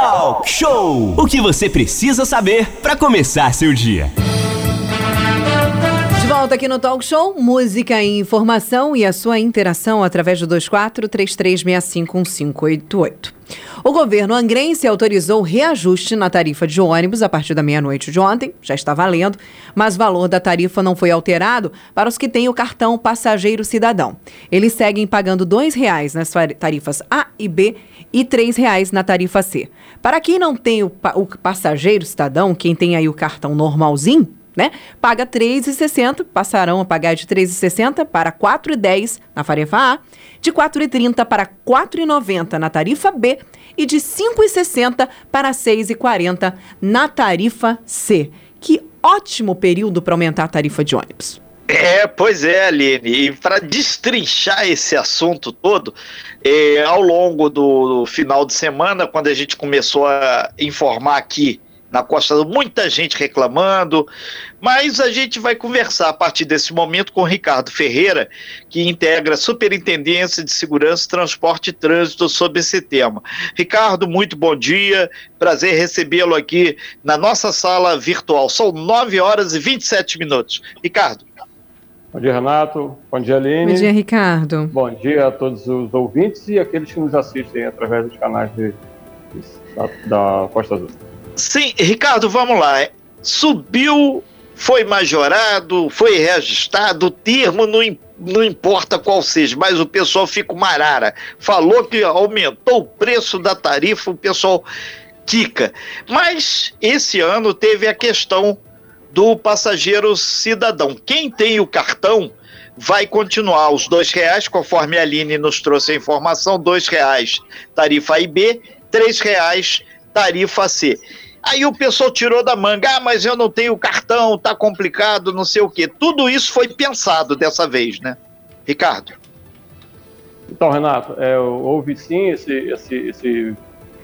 Talk Show! O que você precisa saber para começar seu dia. De volta aqui no Talk Show, música e informação e a sua interação através do 2433651588. O governo angrense autorizou reajuste na tarifa de ônibus a partir da meia-noite de ontem, já está valendo, mas o valor da tarifa não foi alterado para os que têm o cartão passageiro cidadão. Eles seguem pagando R$ 2,00 nas tarifas A e B e R$ 3,00 na tarifa C. Para quem não tem o, o passageiro cidadão, quem tem aí o cartão normalzinho, né? Paga R$ 3,60, passarão a pagar de R$ 3,60 para R$ 4,10 na tarifa A, de R$ 4,30 para R$ 4,90 na tarifa B e de R$ 5,60 para R$ 6,40 na tarifa C. Que ótimo período para aumentar a tarifa de ônibus. É, pois é, Aline. E para destrinchar esse assunto todo, é, ao longo do, do, final de semana, quando a gente começou a informar aqui na Costa muita gente reclamando, mas a gente vai conversar a partir desse momento com o Ricardo Ferreira, que integra a Superintendência de Segurança, Transporte e Trânsito sobre esse tema. Ricardo, muito bom dia, prazer recebê-lo aqui na nossa sala virtual. São 9 horas e 27 minutos. Ricardo. Bom dia, Renato. Bom dia, Aline. Bom dia, Ricardo. Bom dia a todos os ouvintes e aqueles que nos assistem através dos canais de, de, da, da Costa Azul. Sim, Ricardo, vamos lá. Subiu, foi majorado, foi reajustado, o termo não, não importa qual seja, mas o pessoal fica uma arara. Falou que aumentou o preço da tarifa, o pessoal quica. Mas esse ano teve a questão do passageiro cidadão. Quem tem o cartão vai continuar os dois reais, conforme a Aline nos trouxe a informação, dois reais tarifa IB, três reais tarifa C. Aí o pessoal tirou da manga, ah, mas eu não tenho cartão, tá complicado, não sei o quê. Tudo isso foi pensado dessa vez, né? Ricardo. Então, Renato, é, houve sim esse, esse, esse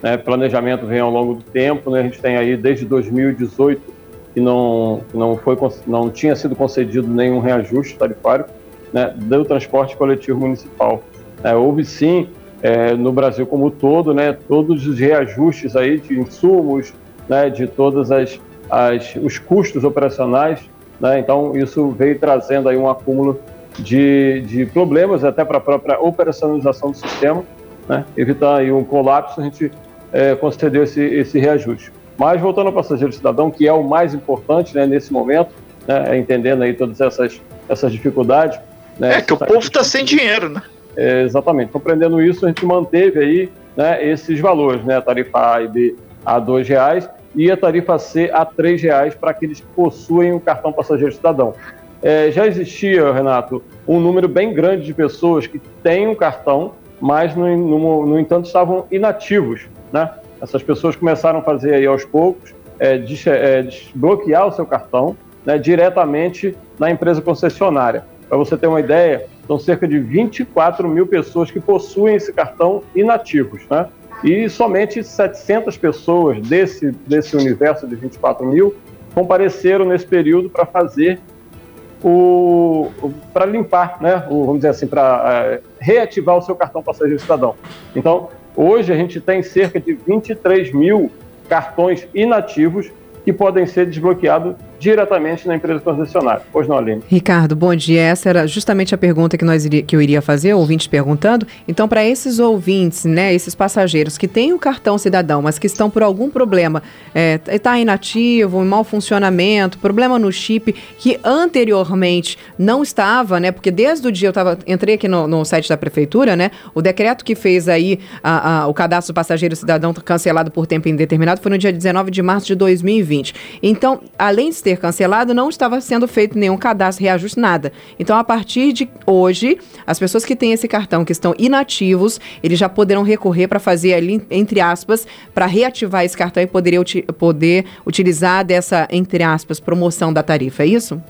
né, planejamento vem ao longo do tempo, né? A gente tem aí desde 2018 que não, não, foi, não tinha sido concedido nenhum reajuste tarifário né, do transporte coletivo municipal. É, houve sim, é, no Brasil como todo, né, todos os reajustes aí de insumos, né, de todos as, as, os custos operacionais. Né, então, isso veio trazendo aí um acúmulo de, de problemas até para a própria operacionalização do sistema. Né, evitar aí um colapso, a gente é, concedeu esse, esse reajuste. Mas voltando ao passageiro cidadão, que é o mais importante né, nesse momento, né, entendendo aí todas essas, essas dificuldades. Né, é que o povo está sem dinheiro, né? É, exatamente. Compreendendo isso, a gente manteve aí né, esses valores, né, a tarifa A e B a R$ reais e a tarifa C a R$ reais para aqueles que possuem o cartão passageiro cidadão. É, já existia, Renato, um número bem grande de pessoas que têm um cartão, mas, no, no, no entanto, estavam inativos. Né? Essas pessoas começaram a fazer aí aos poucos, é, é, desbloquear o seu cartão né, diretamente na empresa concessionária. Para você ter uma ideia, são cerca de 24 mil pessoas que possuem esse cartão inativos. Né? E somente 700 pessoas desse, desse universo de 24 mil compareceram nesse período para fazer o, para limpar, né, o, vamos dizer assim, para uh, reativar o seu cartão passageiro cidadão. Então, hoje a gente tem cerca de 23 mil cartões inativos que podem ser desbloqueados diretamente na empresa concessionária. Pois não, Aline? Ricardo, bom dia. Essa era justamente a pergunta que, nós iria, que eu iria fazer, ouvintes perguntando. Então, para esses ouvintes, né, esses passageiros que têm o cartão cidadão, mas que estão por algum problema, está é, inativo, em mau funcionamento, problema no chip, que anteriormente não estava, né, porque desde o dia eu tava, entrei aqui no, no site da prefeitura, né, o decreto que fez aí a, a, o cadastro do passageiro cidadão cancelado por tempo indeterminado foi no dia 19 de março de 2020. Então, além de ter ser cancelado, não estava sendo feito nenhum cadastro, reajuste, nada. Então, a partir de hoje, as pessoas que têm esse cartão, que estão inativos, eles já poderão recorrer para fazer ali, entre aspas, para reativar esse cartão e poder, poder utilizar dessa, entre aspas, promoção da tarifa, é isso?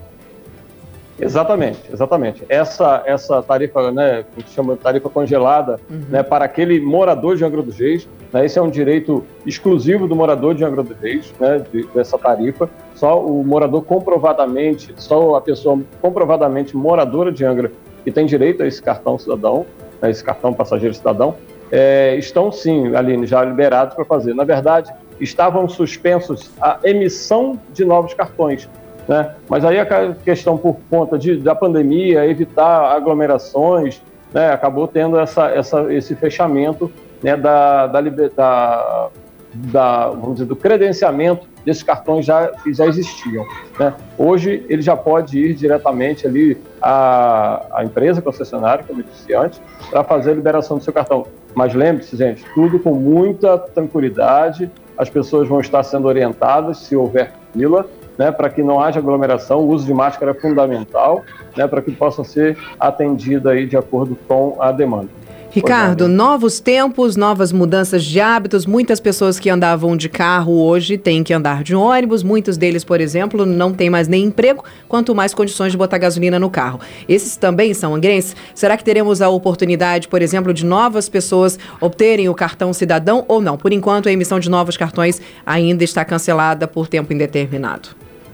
Exatamente, exatamente. Essa, essa tarifa, né, que chama de tarifa congelada, uhum. né, para aquele morador de Angra dos Reis, né, esse é um direito exclusivo do morador de Angra dos Reis, né, de, dessa tarifa. Só o morador comprovadamente, só a pessoa comprovadamente moradora de Angra que tem direito a esse cartão cidadão, a esse cartão passageiro cidadão. é, estão sim, Aline, já liberados para fazer. Na verdade, estavam suspensos a emissão de novos cartões. Né? Mas aí a questão por conta de, da pandemia, evitar aglomerações, né, acabou tendo essa, essa, esse fechamento né, da, da, da, da, vamos dizer, do credenciamento desses cartões já, que já existiam. Né? Hoje ele já pode ir diretamente ali à, à empresa concessionária, como eu disse antes, para fazer a liberação do seu cartão. Mas lembre-se, gente, tudo com muita tranquilidade, as pessoas vão estar sendo orientadas se houver fila, né, para que não haja aglomeração, o uso de máscara é fundamental, né, para que possam ser atendidas aí de acordo com a demanda. Ricardo, novos tempos, novas mudanças de hábitos. Muitas pessoas que andavam de carro hoje têm que andar de ônibus. Muitos deles, por exemplo, não têm mais nem emprego, quanto mais condições de botar gasolina no carro. Esses também são angrenses? Será que teremos a oportunidade, por exemplo, de novas pessoas obterem o cartão cidadão ou não? Por enquanto, a emissão de novos cartões ainda está cancelada por tempo indeterminado.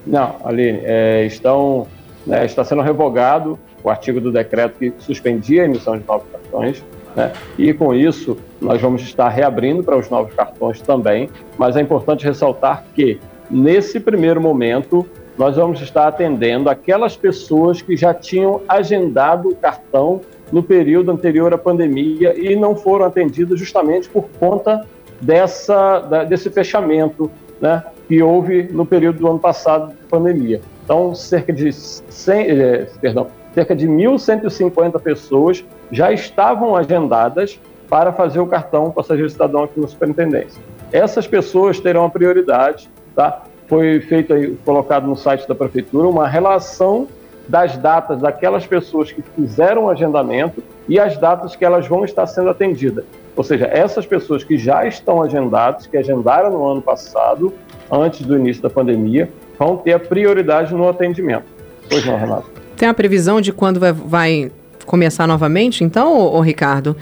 Não, Aline, é, estão, né, está sendo revogado o artigo do decreto que suspendia a emissão de novos cartões. Né? E com isso, nós vamos estar reabrindo para os novos cartões também, mas é importante ressaltar que, nesse primeiro momento, nós vamos estar atendendo aquelas pessoas que já tinham agendado o cartão no período anterior à pandemia e não foram atendidas justamente por conta dessa, desse fechamento né, que houve no período do ano passado de pandemia. Então, cerca de 100, eh, perdão, cerca de 1.150 pessoas já estavam agendadas para fazer o cartão passageiro cidadão aqui na superintendência. Essas pessoas terão a prioridade, tá? Foi feito aí, colocado no site da prefeitura uma relação das datas daquelas pessoas que fizeram o agendamento e as datas que elas vão estar sendo atendidas. Ou seja, essas pessoas que já estão agendadas, que agendaram no ano passado, antes do início da pandemia, vão ter a prioridade no atendimento. Pois não, Renato? Tem a previsão de quando vai, vai começar novamente, então, ô, ô Ricardo?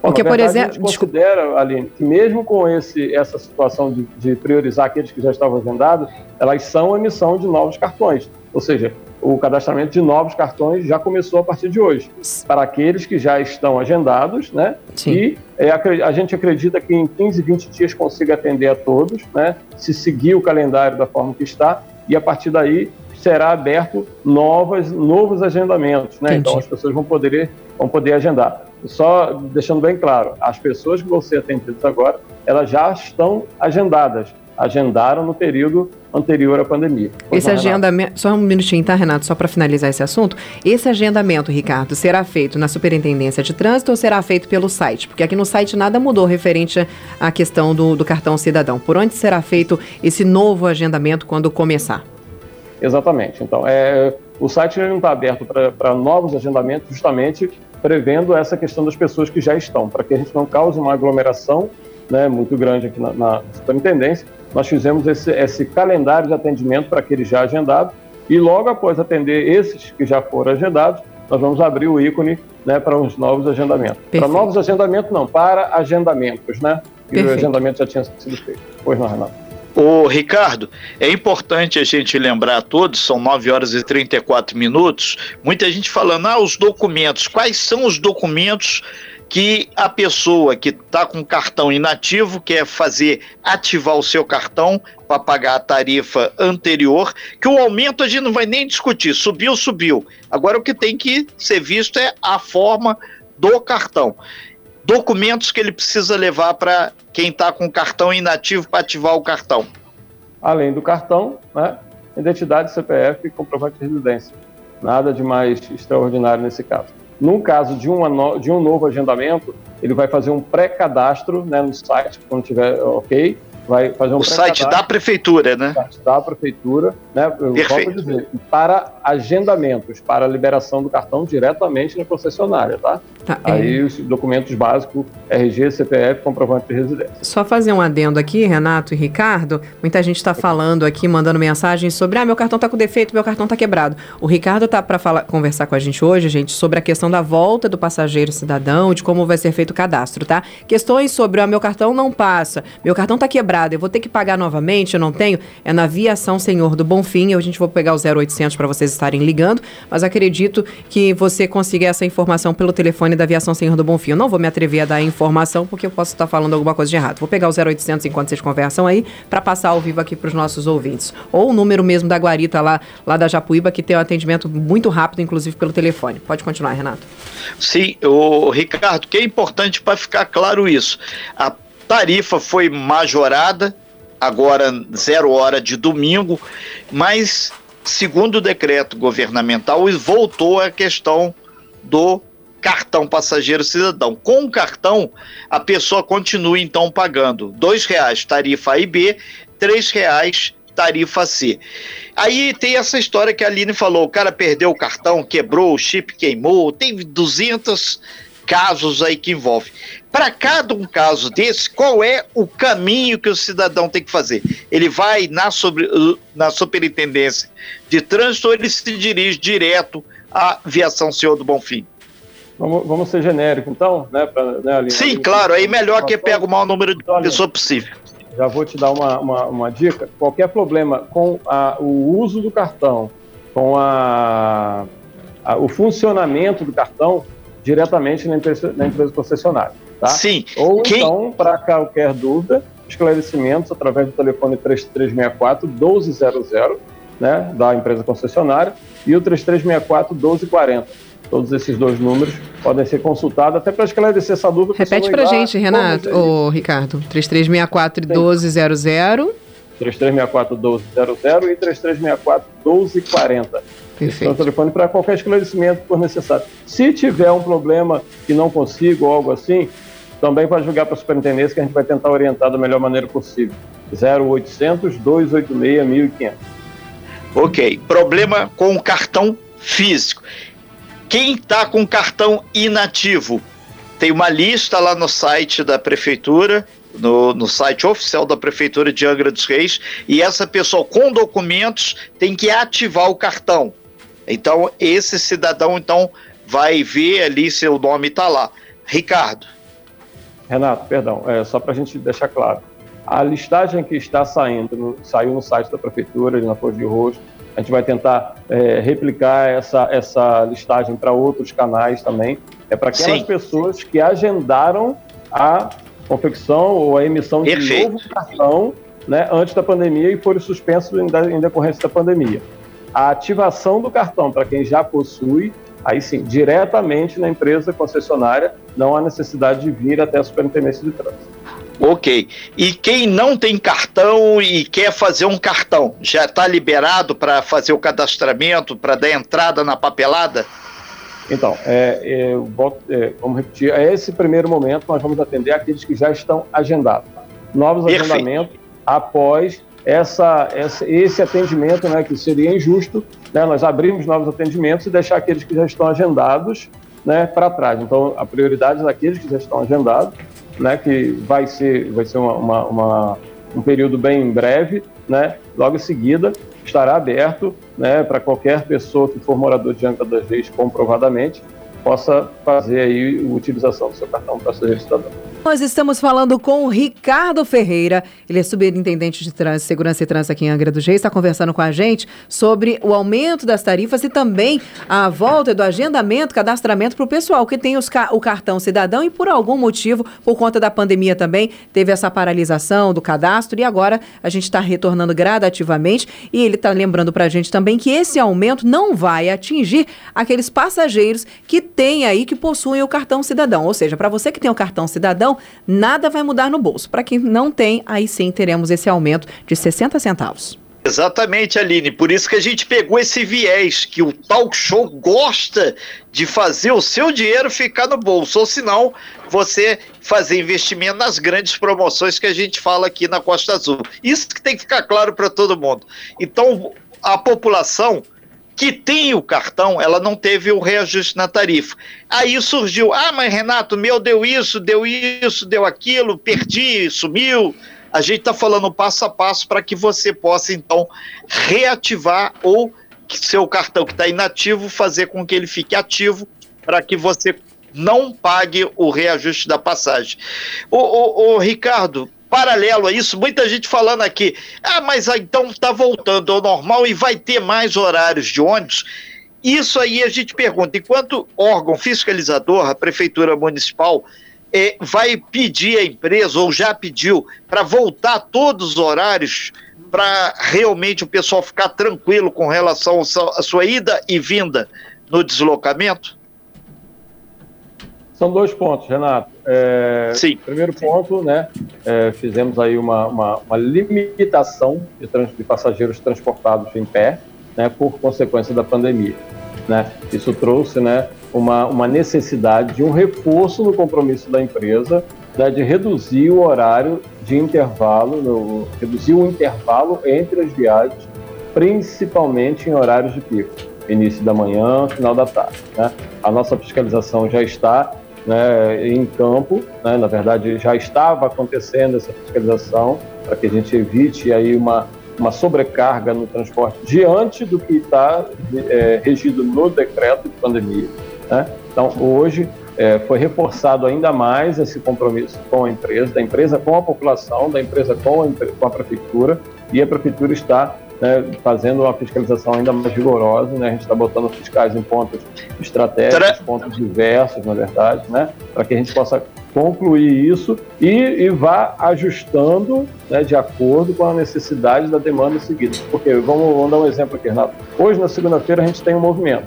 Porque, por exemplo. A gente considera, Aline, que mesmo com esse, essa situação de, de, priorizar aqueles que já estavam agendados, elas são emissão de novos cartões. Ou seja, o cadastramento de novos cartões já começou a partir de hoje. Para aqueles que já estão agendados, né? Sim. E é, a gente acredita que em 15, 20 dias consiga atender a todos, né? Se seguir o calendário da forma que está, e a partir daí será aberto novas, novos agendamentos, né? Então as pessoas vão poder, vão poder agendar. Só deixando bem claro, as pessoas que vão ser atendidas agora, elas já estão agendadas, agendaram no período anterior à pandemia. Pois esse agendamento, só um minutinho, tá, Renato, só para finalizar esse assunto. Esse agendamento, Ricardo, será feito na Superintendência de Trânsito ou será feito pelo site? Porque aqui no site nada mudou referente à questão do, do cartão cidadão. Por onde será feito esse novo agendamento quando começar? Exatamente. Então, é, o site não está aberto para novos agendamentos, justamente prevendo essa questão das pessoas que já estão, para que a gente não cause uma aglomeração né, muito grande aqui na, na superintendência. Nós fizemos esse, esse calendário de atendimento para aqueles já agendados e logo após atender esses que já foram agendados, nós vamos abrir o ícone né, para os novos agendamentos. Para novos agendamentos, não, para agendamentos, né? E o agendamento já tinha sido feito. Pois não, Renato. Ô, Ricardo, é importante a gente lembrar a todos, são 9 horas e 34 minutos, muita gente falando, ah, os documentos, quais são os documentos que a pessoa que está com cartão inativo quer fazer ativar o seu cartão para pagar a tarifa anterior, que o aumento a gente não vai nem discutir, subiu, subiu. Agora o que tem que ser visto é a forma do cartão documentos que ele precisa levar para quem está com cartão inativo para ativar o cartão? Além do cartão, né, identidade, CPF e comprovante de residência. Nada de mais extraordinário nesse caso. No caso de, uma de um novo agendamento, ele vai fazer um pré-cadastro né, no site, quando tiver ok, vai fazer um O site da prefeitura, né? O site da prefeitura, né? Eu Perfeito. volto a dizer, para agendamentos, para liberação do cartão diretamente na concessionária, tá? tá Aí é. os documentos básicos, RG, CPF, comprovante de residência. Só fazer um adendo aqui, Renato e Ricardo, muita gente está falando aqui, mandando mensagens sobre, ah, meu cartão está com defeito, meu cartão está quebrado. O Ricardo tá para conversar com a gente hoje, gente, sobre a questão da volta do passageiro cidadão, de como vai ser feito o cadastro, tá? Questões sobre, ah, meu cartão não passa, meu cartão está quebrado, parada, eu vou ter que pagar novamente, eu não tenho, é na Viação Senhor do Bonfim, a gente vai pegar o 0800 para vocês estarem ligando, mas acredito que você consiga essa informação pelo telefone da Aviação Senhor do Bonfim. Eu não vou me atrever a dar a informação porque eu posso estar falando alguma coisa de errado. Vou pegar o 0800 enquanto vocês conversam aí para passar ao vivo aqui para os nossos ouvintes. Ou o número mesmo da Guarita lá, lá da Japuíba, que tem um atendimento muito rápido, inclusive pelo telefone. Pode continuar, Renato. Sim, o Ricardo, que é importante para ficar claro isso. A tarifa foi majorada, agora zero hora de domingo, mas segundo o decreto governamental, voltou a questão do cartão passageiro cidadão. Com o cartão, a pessoa continua então pagando dois reais tarifa A e B, três reais tarifa C. Aí tem essa história que a Aline falou, o cara perdeu o cartão, quebrou, o chip queimou, tem 200 casos aí que envolve. Para cada um caso desse, qual é o caminho que o cidadão tem que fazer? Ele vai na, sobre, na superintendência de trânsito ou ele se dirige direto à viação Senhor do Bonfim? Vamos, vamos ser genérico, então, né? Pra, né? Sim, claro, aí melhor que pega o maior número de então, pessoas possível. Já vou te dar uma, uma, uma dica. Qualquer problema com a, o uso do cartão, com a, a, o funcionamento do cartão, diretamente na empresa, na empresa concessionária. Tá? Sim. Ou Quem... então, para qualquer dúvida, esclarecimentos através do telefone 3364 1200, né, da empresa concessionária, e o 3364 1240. Todos esses dois números podem ser consultados até para esclarecer essa dúvida. Repete para a gente, Renato, ou Ricardo. 3364 1200. 3364 1200 e 3364 1240. Perfeito. Esse é o telefone para qualquer esclarecimento que for necessário. Se tiver um problema que não consigo ou algo assim, também pode jogar para a superintendência que a gente vai tentar orientar da melhor maneira possível. 0800 286 1500. Ok. Problema com o cartão físico. Quem está com cartão inativo? Tem uma lista lá no site da prefeitura, no, no, site oficial da Prefeitura de Angra dos Reis, e essa pessoa com documentos tem que ativar o cartão. Então, esse cidadão então vai ver ali se o nome está lá. Ricardo. Renato, perdão, é, só para a gente deixar claro. A listagem que está saindo, no, saiu no site da Prefeitura, na Flor de Rosto, a gente vai tentar é, replicar essa, essa listagem para outros canais também. É para aquelas Sim. pessoas que agendaram a confecção ou a emissão de Perfeito. novo cartão né, antes da pandemia e foram suspensos em, em decorrência da pandemia a ativação do cartão para quem já possui, aí sim, diretamente na empresa concessionária, não há necessidade de vir até a superintendência de trânsito. Ok. E quem não tem cartão e quer fazer um cartão, já está liberado para fazer o cadastramento, para dar entrada na papelada? Então, é, é, é, vamos repetir, é esse primeiro momento nós vamos atender aqueles que já estão agendados. Novos Perfeito. agendamentos após essa, essa, esse atendimento, né, que seria injusto, né, nós abrimos novos atendimentos e deixar aqueles que já estão agendados né, para trás. Então, a prioridade é daqueles que já estão agendados, né, que vai ser, vai ser uma, uma, uma, um período bem breve, né, logo em seguida estará aberto né, para qualquer pessoa que for morador de Angra das Reis comprovadamente possa fazer aí a utilização do seu cartão passageiro cidadão. Nós estamos falando com o Ricardo Ferreira, ele é superintendente de segurança e trânsito aqui em Angra do Reis, está conversando com a gente sobre o aumento das tarifas e também a volta do agendamento, cadastramento para o pessoal que tem ca o cartão cidadão e por algum motivo, por conta da pandemia também, teve essa paralisação do cadastro e agora a gente está retornando gradativamente. E ele está lembrando para a gente também que esse aumento não vai atingir aqueles passageiros que têm aí, que possuem o cartão cidadão, ou seja, para você que tem o cartão cidadão, nada vai mudar no bolso. Para quem não tem, aí sim teremos esse aumento de 60 centavos. Exatamente, Aline. Por isso que a gente pegou esse viés, que o talk show gosta de fazer o seu dinheiro ficar no bolso, ou senão você fazer investimento nas grandes promoções que a gente fala aqui na Costa Azul. Isso que tem que ficar claro para todo mundo. Então, a população que tem o cartão, ela não teve o reajuste na tarifa. Aí surgiu, ah, mas Renato, meu deu isso, deu isso, deu aquilo, perdi, sumiu. A gente está falando passo a passo para que você possa, então, reativar ou seu cartão que está inativo, fazer com que ele fique ativo para que você não pague o reajuste da passagem. O, Ricardo, paralelo a isso, muita gente falando aqui, ah, mas então está voltando ao normal e vai ter mais horários de ônibus. Isso aí a gente pergunta, enquanto órgão fiscalizador, a Prefeitura Municipal é, vai pedir à empresa, ou já pediu, para voltar todos os horários, para realmente o pessoal ficar tranquilo com relação à sua ida e vinda no deslocamento? São dois pontos, Renato. É, Sim. Primeiro ponto, né? É, fizemos aí uma, uma, uma limitação de, trans, de, passageiros transportados em pé, né, por consequência da pandemia. Né? Isso trouxe, né, uma, uma necessidade de um reforço no compromisso da empresa, né, de reduzir o horário de intervalo, no, reduzir o intervalo entre as viagens, principalmente em horários de pico, início da manhã, final da tarde. Né? A nossa fiscalização já está né, em campo, né, na verdade já estava acontecendo essa fiscalização para que a gente evite aí uma, uma sobrecarga no transporte diante do que está é, regido no decreto de pandemia. Né? Então hoje é, foi reforçado ainda mais esse compromisso com a empresa, da empresa com a população, da empresa com a, com a prefeitura e a prefeitura está né, fazendo uma fiscalização ainda mais rigorosa. Né? A gente está botando fiscais em pontos estratégicos, pontos diversos, na verdade, né? para que a gente possa concluir isso e, e vá ajustando né, de acordo com a necessidade da demanda seguida. Porque, vamos, vamos dar um exemplo aqui, Renato. Hoje, na segunda-feira, a gente tem um movimento.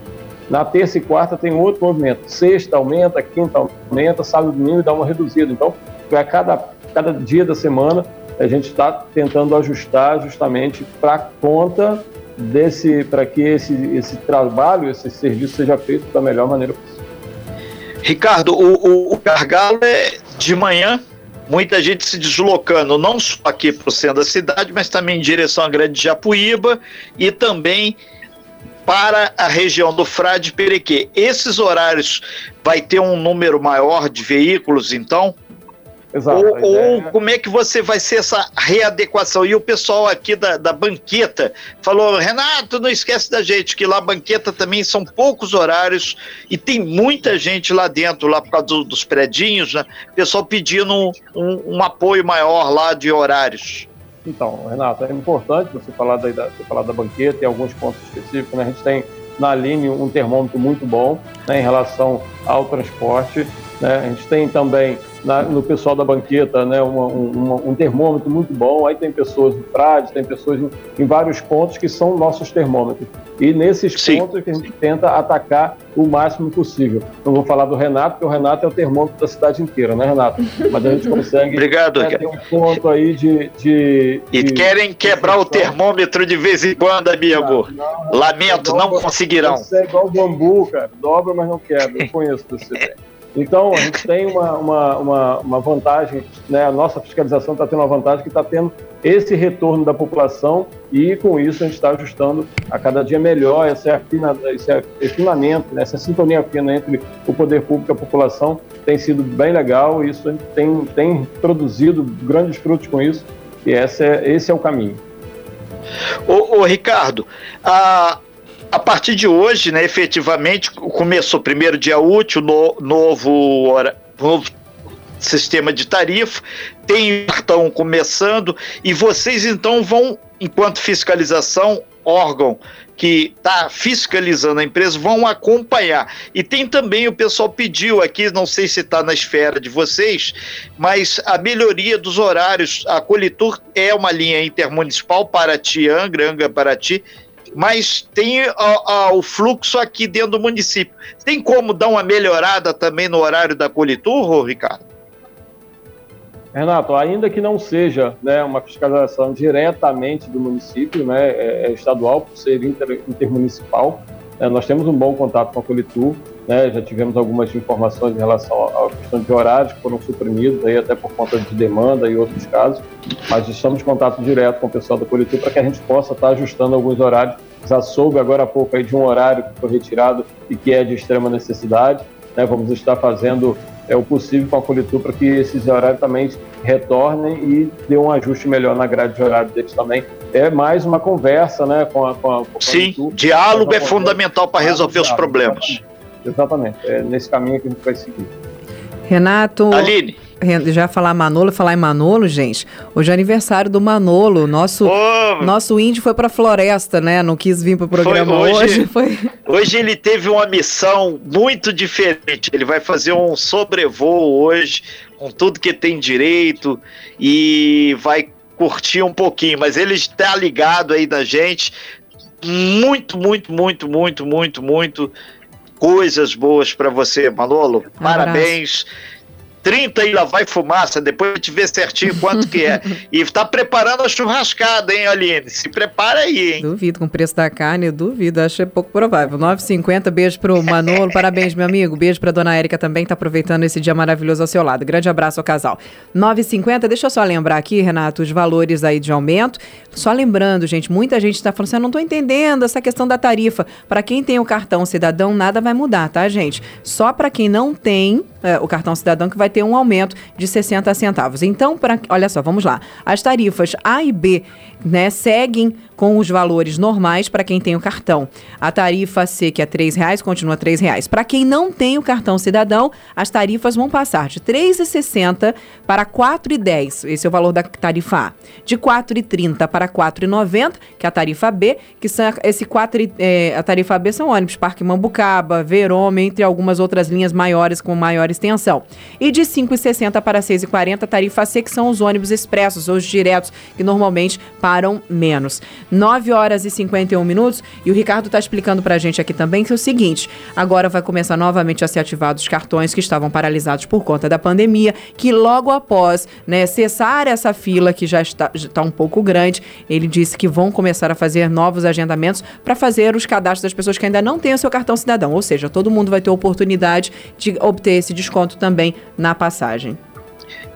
Na terça e quarta tem outro movimento. Sexta aumenta, quinta aumenta, sábado e domingo dá uma reduzida. Então, a cada, cada dia da semana a gente está tentando ajustar justamente para conta desse, para que esse, esse trabalho, esse serviço seja feito da melhor maneira possível. Ricardo, o, o, o gargalo é de manhã, muita gente se deslocando, não só aqui para o centro da cidade, mas também em direção à Grande Japuíba e também para a região do Frade Perequê. Esses horários vai ter um número maior de veículos, então? Exato. Ou, ou, como é que você vai ser essa readequação? E o pessoal aqui da, da banqueta falou: Renato, não esquece da gente, que lá a banqueta também são poucos horários e tem muita gente lá dentro, lá por causa do, dos predinhos, né? O pessoal pedindo um, um, um, apoio maior lá de horários. Então, Renato, é importante você falar da, você falar da banqueta, tem alguns pontos específicos, né? A gente tem na linha um termômetro muito bom né, em relação ao transporte. Né? A gente tem também na, no pessoal da banqueta, né, uma, uma, um termômetro muito bom. Aí tem pessoas em Frade, tem pessoas em, em, vários pontos que são nossos termômetros. E nesses Sim. pontos que a gente tenta atacar o máximo possível. Não vou falar do Renato, porque o Renato é o termômetro da cidade inteira, né, Renato? Mas a gente consegue Obrigado, né, ter um ponto aí de. de e de, querem quebrar de o termômetro de vez em quando, amigo. Não, não, Lamento, não, não conseguirão. É igual bambu, cara. Dobra, mas não quebra. Eu conheço você. Então, a gente tem uma, uma, uma, uma vantagem, né? a nossa fiscalização está tendo uma vantagem que está tendo esse retorno da população e, com isso, a gente está ajustando a cada dia melhor esse, esse afinamento, né? essa sintonia fina entre o poder público e a população tem sido bem legal e isso a gente tem, tem produzido grandes frutos com isso e esse é, esse é o caminho. Ô, ô Ricardo, a a partir de hoje, né, efetivamente, começou primeiro dia útil, no, novo, novo sistema de tarifa, tem o cartão começando, e vocês então vão, enquanto fiscalização, órgão que está fiscalizando a empresa, vão acompanhar. E tem também, o pessoal pediu aqui, não sei se está na esfera de vocês, mas a melhoria dos horários. A Colitur é uma linha intermunicipal para Ti, Angra, Angra para Ti, mas tem a, a, o fluxo aqui dentro do município. Tem como dar uma melhorada também no horário da Colitur, Ricardo? Renato, ainda que não seja né, uma fiscalização diretamente do município, né, é, é estadual, por ser inter, intermunicipal, é, nós temos um bom contato com a Colitur, né, já tivemos algumas informações em relação à questão de horários que foram suprimidos, aí até por conta de demanda e outros casos, mas estamos em contato direto com o pessoal da Colitur para que a gente possa estar ajustando alguns horários. Já soube agora há pouco aí de um horário que foi retirado e que é de extrema necessidade. Né, vamos estar fazendo é, o possível com a Colitur para que esses horários também retornem e dê um ajuste melhor na grade de horário deles também. É mais uma conversa né, com a, com a, com a Sim, diálogo é fundamental para resolver os problemas. Exatamente, é nesse caminho que a gente vai seguir. Renato. Aline. Já falar Manolo, falar em Manolo, gente. Hoje é aniversário do Manolo. Nosso, oh, nosso índio foi pra floresta, né? Não quis vir pro programa foi, hoje. Hoje, foi... hoje ele teve uma missão muito diferente. Ele vai fazer um sobrevoo hoje, com tudo que tem direito, e vai curtir um pouquinho. Mas ele está ligado aí da gente. Muito, muito, muito, muito, muito, muito coisas boas para você, Manolo. Um Parabéns. Abraço. 30 e lá vai fumaça, depois a gente vê certinho quanto que é. E tá preparando a churrascada, hein, Aline? Se prepara aí, hein? Duvido, com o preço da carne, duvido, acho é pouco provável. 9,50, beijo pro Manolo, parabéns, meu amigo. Beijo pra dona Érica também, tá aproveitando esse dia maravilhoso ao seu lado. Grande abraço ao casal. 9,50, deixa eu só lembrar aqui, Renato, os valores aí de aumento. Só lembrando, gente, muita gente tá falando assim, eu não tô entendendo essa questão da tarifa. Para quem tem o cartão cidadão, nada vai mudar, tá, gente? Só para quem não tem é, o cartão cidadão que vai ter um aumento de 60 centavos. Então, pra, olha só, vamos lá. As tarifas A e B né, seguem com os valores normais para quem tem o cartão. A tarifa C, que é R$ reais, continua R$ reais. Para quem não tem o cartão cidadão, as tarifas vão passar de R$ 3,60 para R$ 4,10. Esse é o valor da tarifa A. De R$ 4,30 para R$ 4,90, que é a tarifa B, que são esse 4, é, a tarifa B são ônibus Parque Mambucaba, Verome, entre algumas outras linhas maiores com maior extensão. E de R$ 5,60 para R$ 6,40, a tarifa C, que são os ônibus expressos, os diretos, que normalmente param menos. 9 horas e 51 minutos. E o Ricardo está explicando para a gente aqui também que é o seguinte: agora vai começar novamente a ser ativados os cartões que estavam paralisados por conta da pandemia, que logo após né, cessar essa fila, que já está, já está um pouco grande, ele disse que vão começar a fazer novos agendamentos para fazer os cadastros das pessoas que ainda não têm o seu cartão cidadão. Ou seja, todo mundo vai ter oportunidade de obter esse desconto também na passagem.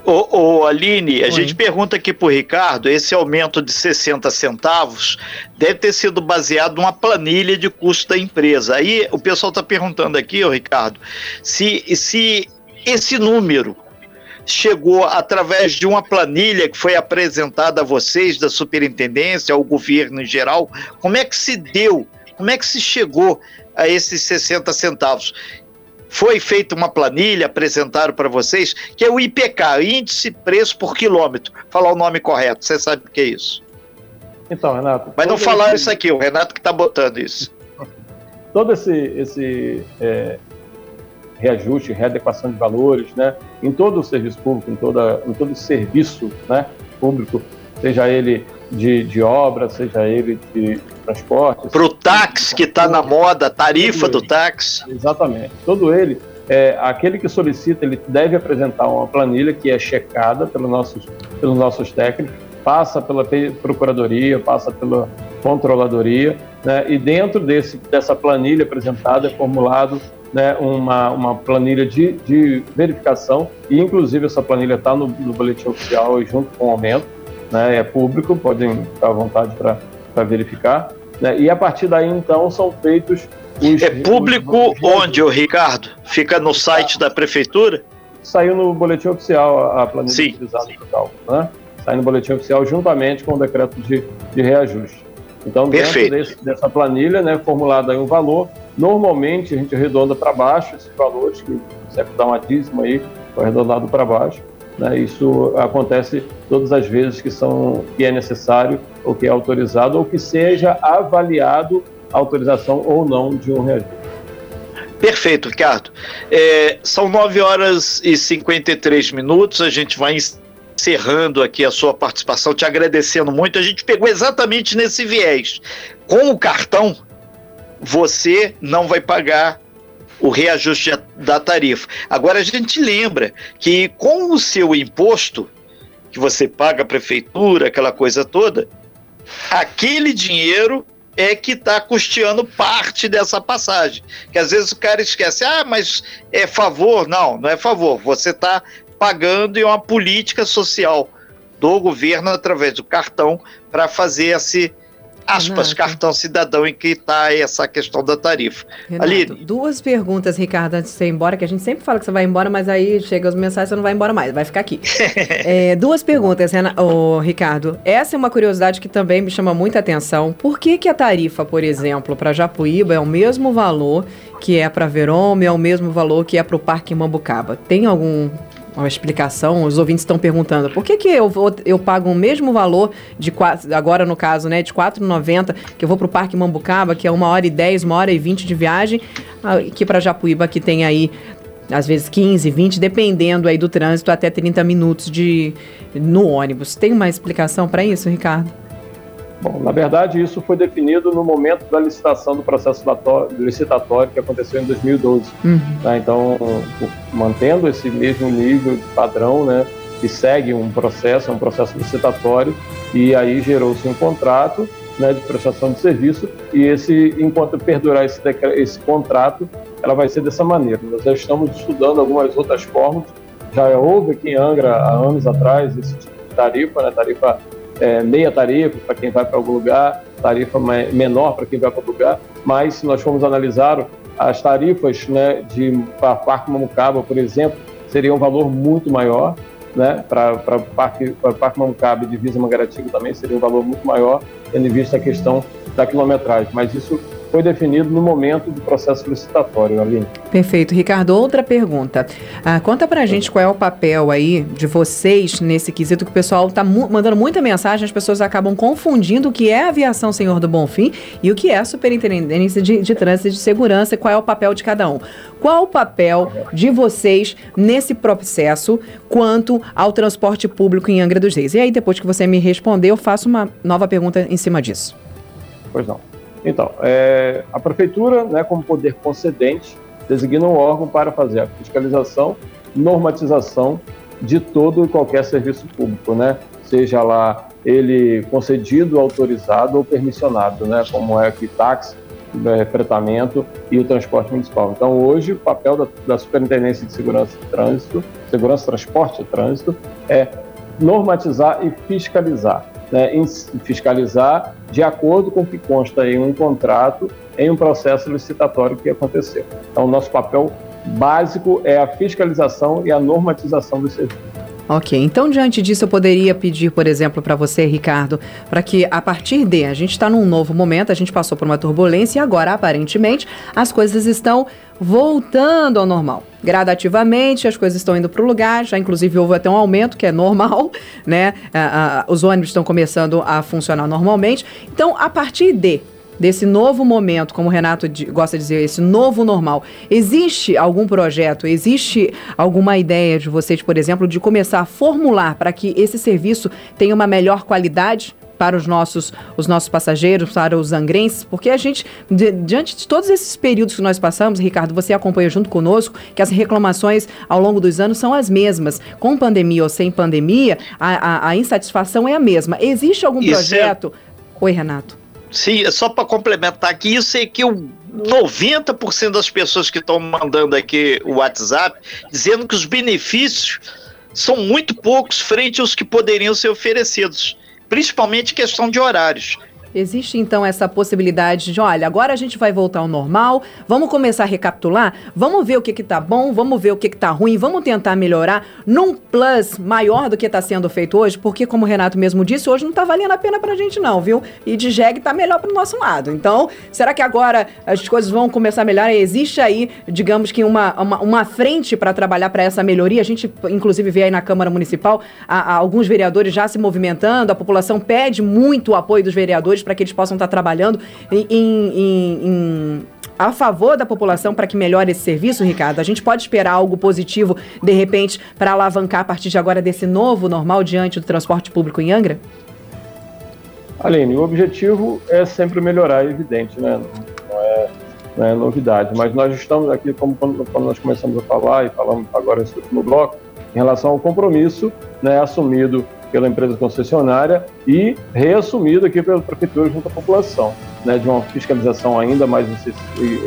Ô, ô, Aline, a Oi. gente pergunta aqui pro Ricardo, esse aumento de 60 centavos deve ter sido baseado numa planilha de custo da empresa. Aí o pessoal está perguntando aqui, ô Ricardo, se, se esse número chegou através de uma planilha que foi apresentada a vocês, da superintendência, ao governo em geral, como é que se deu, como é que se chegou a esses 60 centavos? Foi feita uma planilha, apresentaram para vocês, que é o IPK, Índice Preço por Quilômetro. Falar o nome correto, você sabe o que é isso. Então, Renato. Mas não falaram esse... isso aqui, o Renato que está botando isso. Todo esse, esse é, reajuste, readequação de valores, né, em todo o serviço público, em, toda, em todo o serviço né, público, seja ele de, de obra, seja ele de transporte. Para o táxi que está na moda, tarifa do táxi. Exatamente. Todo ele, é, aquele que solicita, ele deve apresentar uma planilha que é checada pelos nossos, pelos nossos técnicos, passa pela procuradoria, passa pela controladoria, né, e dentro desse, dessa planilha apresentada é formulado né, uma, uma planilha de, de verificação, e inclusive essa planilha está no, no boletim oficial junto com o aumento, né, é público, podem ficar à vontade para verificar. Né, e a partir daí, então, são feitos os. É público os, onde, o Ricardo? Fica no site da prefeitura? Saiu no boletim oficial a planilha Sim. utilizada né? Sai no boletim oficial juntamente com o decreto de, de reajuste. Então, dentro desse, dessa planilha, né, formulado aí um valor, normalmente a gente arredonda para baixo esses valores, que sempre dá uma dízima aí, arredondado para baixo, né? Isso acontece todas as vezes que, são, que é necessário ou que é autorizado ou que seja avaliado a autorização ou não de um reajuste. Perfeito, Ricardo. É, são 9 horas e 53 minutos, a gente vai encerrando aqui a sua participação, te agradecendo muito. A gente pegou exatamente nesse viés. Com o cartão, você não vai pagar o reajuste da tarifa. Agora a gente lembra que com o seu imposto que você paga a prefeitura, aquela coisa toda, aquele dinheiro é que está custeando parte dessa passagem. Que às vezes o cara esquece, ah, mas é favor. Não, não é favor. Você está pagando em uma política social do governo através do cartão para fazer esse, aspas, Renato. cartão cidadão em que está essa questão da tarifa. Renato, Ali, duas perguntas, Ricardo, antes de você ir embora, que a gente sempre fala que você vai embora, mas aí chega as mensagens, você não vai embora mais, vai ficar aqui. é, duas perguntas, Renato, oh, Ricardo. Essa é uma curiosidade que também me chama muita atenção. Por que, que a tarifa, por exemplo, para Japuíba é o mesmo valor que é para Verome, é o mesmo valor que é para o Parque Mambucaba? Tem algum uma explicação. Os ouvintes estão perguntando por que, que eu, vou, eu pago o mesmo valor de agora no caso, né, de R$ 4,90 que eu vou para o Parque Mambucaba, que é uma hora e 10, uma hora e 20 de viagem, que para Japuíba que tem aí às vezes 15, 20, dependendo aí do trânsito, até 30 minutos de no ônibus. Tem uma explicação para isso, Ricardo? Bom, na verdade, isso foi definido no momento da licitação do processo licitatório que aconteceu em 2012. Uhum. Né? Então, mantendo esse mesmo nível de padrão, né, que segue um processo, um processo licitatório, e aí gerou-se um contrato né, de prestação de serviço, e esse, enquanto perdurar esse, esse contrato, ela vai ser dessa maneira. Nós já estamos estudando algumas outras formas, já houve aqui em Angra, há anos atrás, esse tipo de tarifa, né, tarifa é, meia tarifa para quem vai para algum lugar, tarifa menor para quem vai para outro lugar, mas se nós formos analisar as tarifas né, de para Parque Mamucaba, por exemplo, seria um valor muito maior, né, para o Parque, Parque Mamucaba e Divisa Mangaratiba também seria um valor muito maior, tendo em vista a questão da quilometragem, mas isso foi definido no momento do processo licitatório, Aline. Perfeito. Ricardo, outra pergunta. Ah, conta pra gente qual é o papel aí de vocês nesse quesito que o pessoal tá mu mandando muita mensagem, as pessoas acabam confundindo o que é a aviação Senhor do Bonfim e o que é a Superintendência de, de Trânsito e de Segurança e qual é o papel de cada um. Qual o papel de vocês nesse processo quanto ao transporte público em Angra dos Reis? E aí, depois que você me responder, eu faço uma nova pergunta em cima disso. Pois não. Então, é, a prefeitura, né, como poder concedente, designa um órgão para fazer a fiscalização, normatização de todo e qualquer serviço público, né? Seja lá ele concedido, autorizado ou permissionado, né? Como é aqui táxi, é, fretamento e o transporte municipal. Então, hoje, o papel da, da Superintendência de Segurança de Trânsito, Segurança, Transporte e Trânsito, é normatizar e fiscalizar né, fiscalizar de acordo com o que consta em um contrato, em um processo licitatório que aconteceu. Então, nosso papel básico é a fiscalização e a normatização do serviço. Ok, então diante disso eu poderia pedir, por exemplo, para você, Ricardo, para que a partir de, a gente está num novo momento, a gente passou por uma turbulência e agora, aparentemente, as coisas estão voltando ao normal. Gradativamente, as coisas estão indo para o lugar, já inclusive houve até um aumento, que é normal, né? os ônibus estão começando a funcionar normalmente. Então, a partir de desse novo momento, como o Renato gosta de dizer, esse novo normal, existe algum projeto, existe alguma ideia de vocês, por exemplo, de começar a formular para que esse serviço tenha uma melhor qualidade? Para os nossos, os nossos passageiros, para os angrenses, porque a gente, de, diante de todos esses períodos que nós passamos, Ricardo, você acompanha junto conosco, que as reclamações ao longo dos anos são as mesmas. Com pandemia ou sem pandemia, a, a, a insatisfação é a mesma. Existe algum Isso é projeto? É... Oi, Renato. Sim, só para complementar aqui, isso é que o 90% das pessoas que estão mandando aqui o WhatsApp dizendo que os benefícios são muito poucos frente aos que poderiam ser oferecidos, principalmente questão de horários. Existe então essa possibilidade de, olha, agora a gente vai voltar ao normal, vamos começar a recapitular, vamos ver o que que tá bom, vamos ver o que que tá ruim, vamos tentar melhorar num plus maior do que está sendo feito hoje, porque como o Renato mesmo disse, hoje não tá valendo a pena pra gente não, viu? E de jegue tá melhor pro nosso lado. Então, será que agora as coisas vão começar a melhorar? Existe aí, digamos que uma, uma, uma frente para trabalhar para essa melhoria? A gente, inclusive, vê aí na Câmara Municipal a, a alguns vereadores já se movimentando, a população pede muito o apoio dos vereadores para que eles possam estar trabalhando em, em, em a favor da população para que melhore esse serviço, Ricardo? A gente pode esperar algo positivo, de repente, para alavancar a partir de agora desse novo normal diante do transporte público em Angra? Aline, o objetivo é sempre melhorar, é evidente, né? Não é, não é novidade, mas nós estamos aqui, como quando, quando, nós começamos a falar, e falamos agora último bloco, em relação ao compromisso né, assumido pela empresa concessionária e reassumido aqui pela prefeitura junto à população, né, de uma fiscalização ainda mais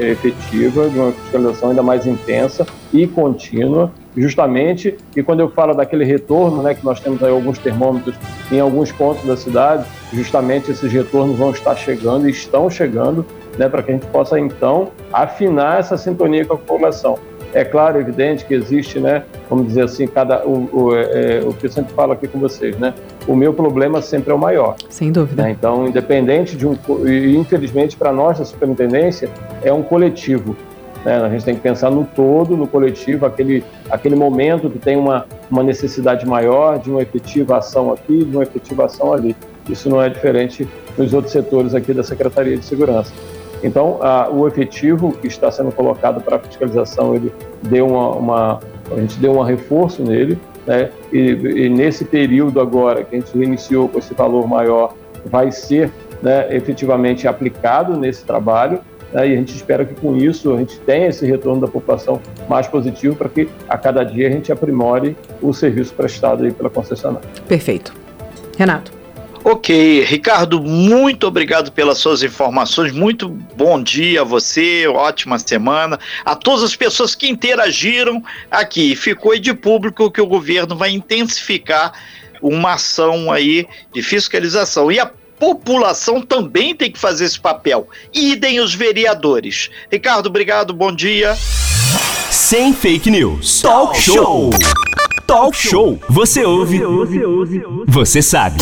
efetiva, de uma fiscalização ainda mais intensa e contínua, justamente, e quando eu falo daquele retorno, né, que nós temos aí alguns termômetros em alguns pontos da cidade, justamente esses retornos vão estar chegando e estão chegando, né, para que a gente possa então afinar essa sintonia com a população. É claro, evidente que existe, né, vamos dizer assim, cada o, o, é, o que eu sempre falo aqui com vocês, né, o meu problema sempre é o maior. Sem dúvida. Né? Então, independente de um, e infelizmente para nós da superintendência é um coletivo. Né? A gente tem que pensar no todo, no coletivo, aquele, aquele momento que tem uma, uma necessidade maior de uma efetiva ação aqui, de uma efetiva ação ali. Isso não é diferente nos outros setores aqui da Secretaria de Segurança. Então, a, o efetivo que está sendo colocado para fiscalização, ele deu uma, uma, a gente deu um reforço nele, né? E, e, nesse período agora que a gente iniciou com esse valor maior, vai ser né, efetivamente aplicado nesse trabalho. Né? E a gente espera que com isso a gente tenha esse retorno da população mais positivo para que a cada dia a gente aprimore o serviço prestado aí pela concessionária. Perfeito. Renato. Ok, Ricardo, muito obrigado pelas suas informações. Muito bom dia a você, ótima semana. A todas as pessoas que interagiram aqui. Ficou aí de público que o governo vai intensificar uma ação aí de fiscalização. E a população também tem que fazer esse papel. Idem os vereadores. Ricardo, obrigado, bom dia. Sem fake news. Talk show. Talk show. Você ouve. Você sabe.